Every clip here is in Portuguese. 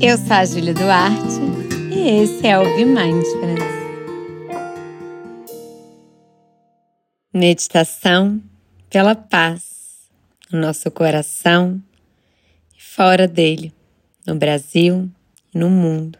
Eu sou a Júlia Duarte e esse é o Be Mindfulness. Meditação pela paz no nosso coração e fora dele, no Brasil e no mundo.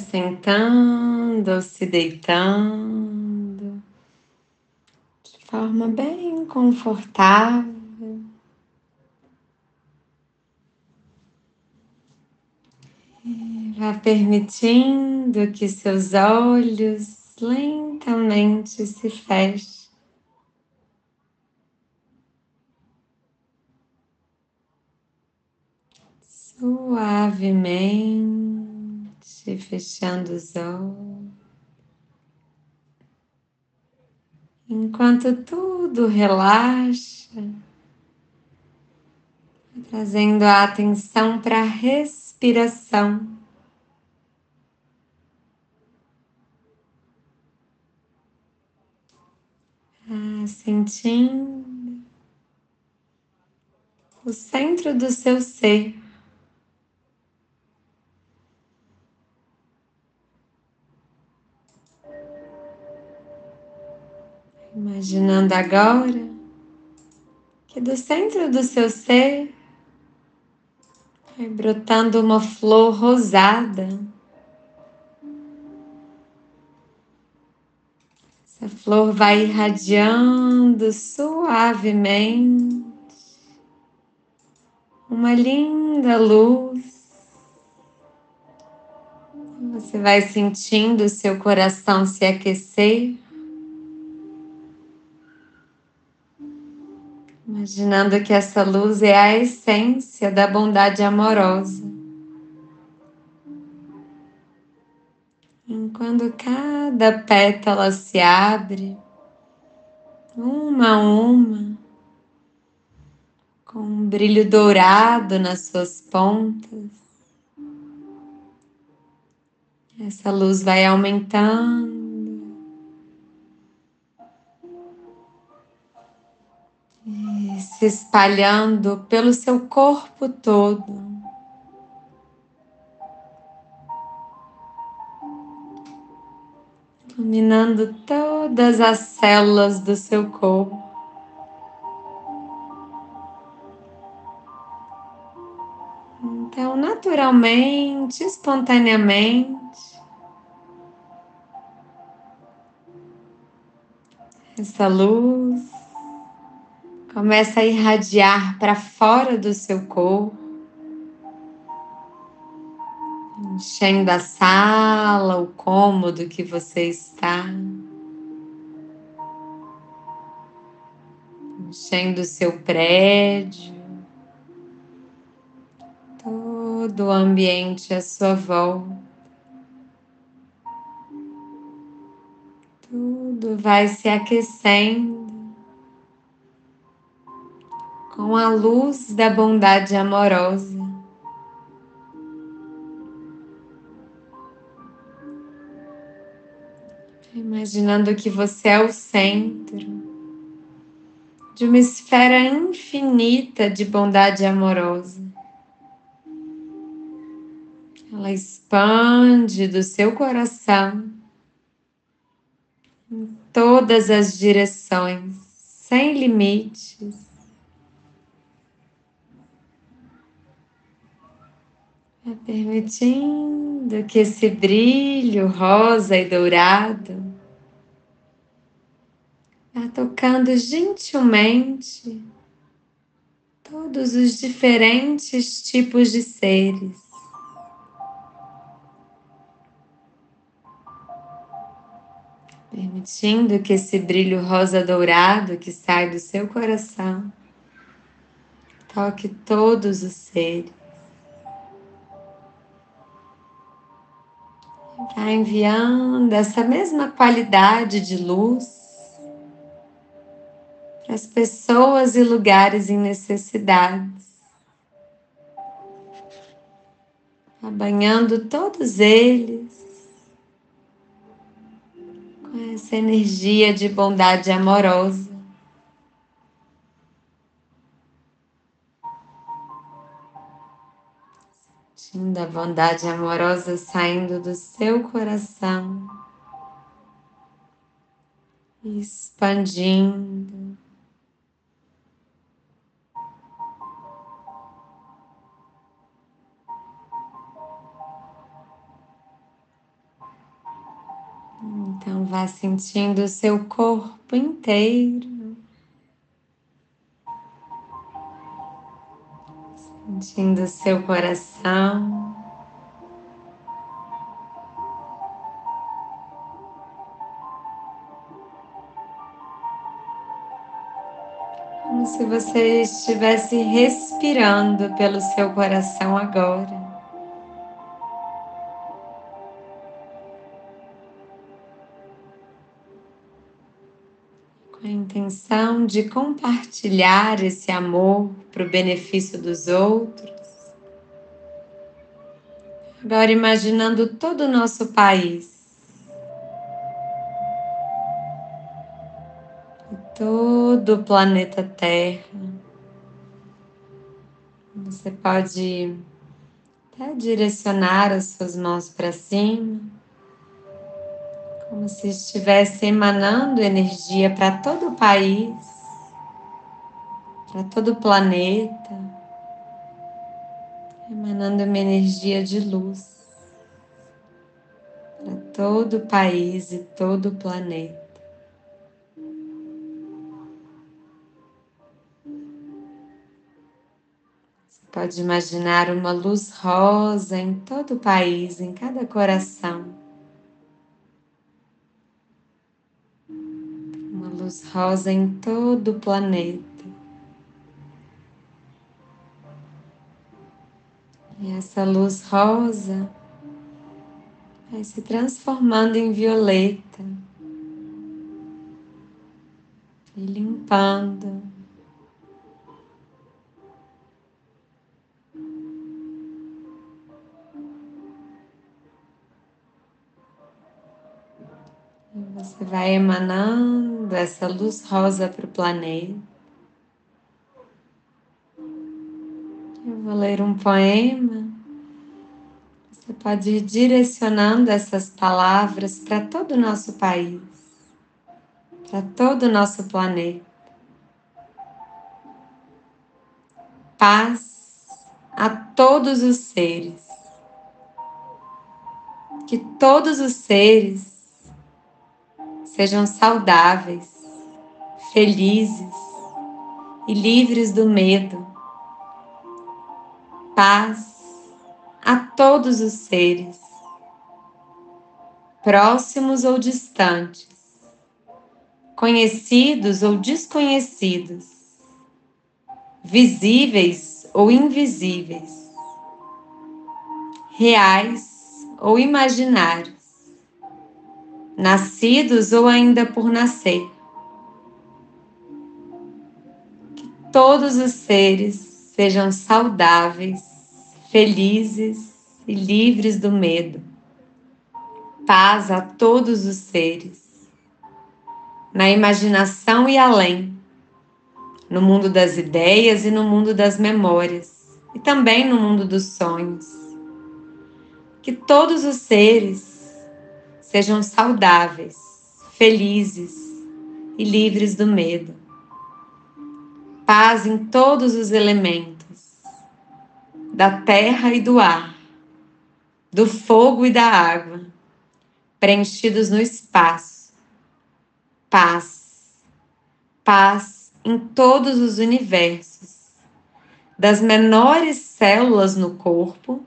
Se assentando ou se deitando de forma bem confortável. Vá permitindo que seus olhos lentamente se fechem. Suavemente fechando os olhos, enquanto tudo relaxa, trazendo a atenção para a respiração. Ah, sentindo o centro do seu ser. Imaginando agora que do centro do seu ser vai brotando uma flor rosada. Essa flor vai irradiando suavemente uma linda luz. Você vai sentindo o seu coração se aquecer. Imaginando que essa luz é a essência da bondade amorosa. Quando cada pétala se abre, uma a uma, com um brilho dourado nas suas pontas, essa luz vai aumentando. Se espalhando pelo seu corpo todo. iluminando todas as células do seu corpo. Então, naturalmente, espontaneamente, essa luz começa a irradiar para fora do seu corpo. enchendo a sala, o cômodo que você está, enchendo o seu prédio, todo o ambiente à sua volta. Tudo vai se aquecendo com a luz da bondade amorosa. imaginando que você é o centro de uma esfera infinita de bondade amorosa. Ela expande do seu coração em todas as direções, sem limites. Permitindo que esse brilho rosa e dourado Vá tocando gentilmente todos os diferentes tipos de seres. Permitindo que esse brilho rosa dourado que sai do seu coração toque todos os seres. Vai enviando essa mesma qualidade de luz as pessoas e lugares em necessidades, abanhando todos eles essa energia de bondade amorosa. Sentindo a bondade amorosa saindo do seu coração, expandindo. Então, vá sentindo o seu corpo inteiro, sentindo o seu coração. Como se você estivesse respirando pelo seu coração agora. intenção de compartilhar esse amor para o benefício dos outros. Agora, imaginando todo o nosso país. Todo o planeta Terra. Você pode até direcionar as suas mãos para cima como se estivesse emanando energia para todo o país, para todo o planeta, emanando uma energia de luz para todo o país e todo o planeta. Pode imaginar uma luz rosa em todo o país, em cada coração. luz rosa em todo o planeta. E essa luz rosa vai se transformando em violeta e limpando. Você vai emanando essa luz rosa para o planeta. Eu vou ler um poema. Você pode ir direcionando essas palavras para todo o nosso país, para todo o nosso planeta. Paz a todos os seres. Que todos os seres sejam saudáveis, felizes e livres do medo. Paz a todos os seres, próximos ou distantes, conhecidos ou desconhecidos, visíveis ou invisíveis, reais ou imaginários nascidos ou ainda por nascer. Que todos os seres sejam saudáveis, felizes e livres do medo. Paz a todos os seres, na imaginação e além, no mundo das ideias e no mundo das memórias, e também no mundo dos sonhos. Que todos os seres sejam saudáveis, felizes e livres do medo. Paz em todos os elementos, da terra e do ar, do fogo e da água, preenchidos no espaço. Paz, paz em todos os universos, das menores células no corpo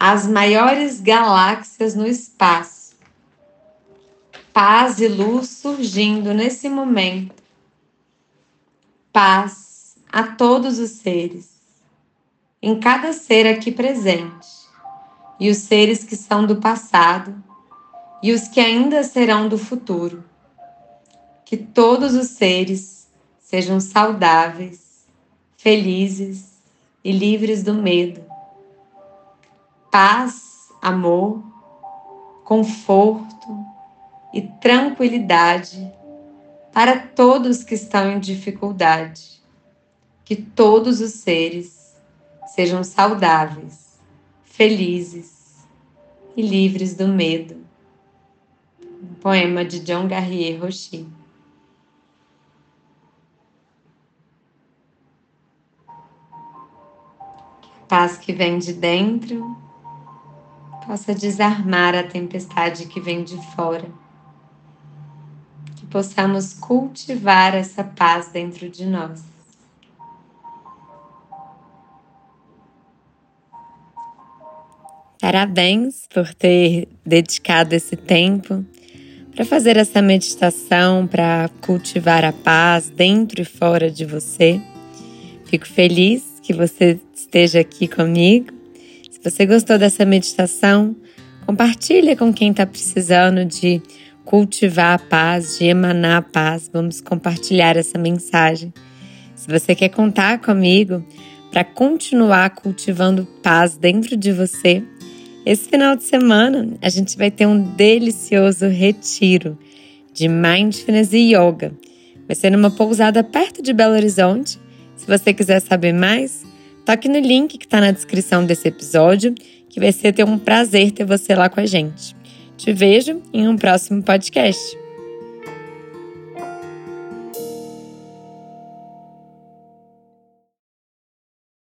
às maiores galáxias no espaço paz e luz surgindo nesse momento. Paz a todos os seres, em cada ser aqui presente, e os seres que são do passado e os que ainda serão do futuro. Que todos os seres sejam saudáveis, felizes e livres do medo. Paz, amor, conforto e tranquilidade para todos que estão em dificuldade. Que todos os seres sejam saudáveis, felizes e livres do medo. Um poema de John Garrier Rocher. paz que vem de dentro possa desarmar a tempestade que vem de fora. Que possamos cultivar essa paz dentro de nós. Parabéns por ter dedicado esse tempo para fazer essa meditação, para cultivar a paz dentro e fora de você. Fico feliz que você esteja aqui comigo. Se você gostou dessa meditação, compartilha com quem está precisando de cultivar a paz, de emanar a paz. Vamos compartilhar essa mensagem. Se você quer contar comigo para continuar cultivando paz dentro de você, esse final de semana a gente vai ter um delicioso retiro de mindfulness e yoga. Vai ser numa pousada perto de Belo Horizonte se você quiser saber mais, toque no link que está na descrição desse episódio, que vai ser ter um prazer ter você lá com a gente. Te vejo em um próximo podcast.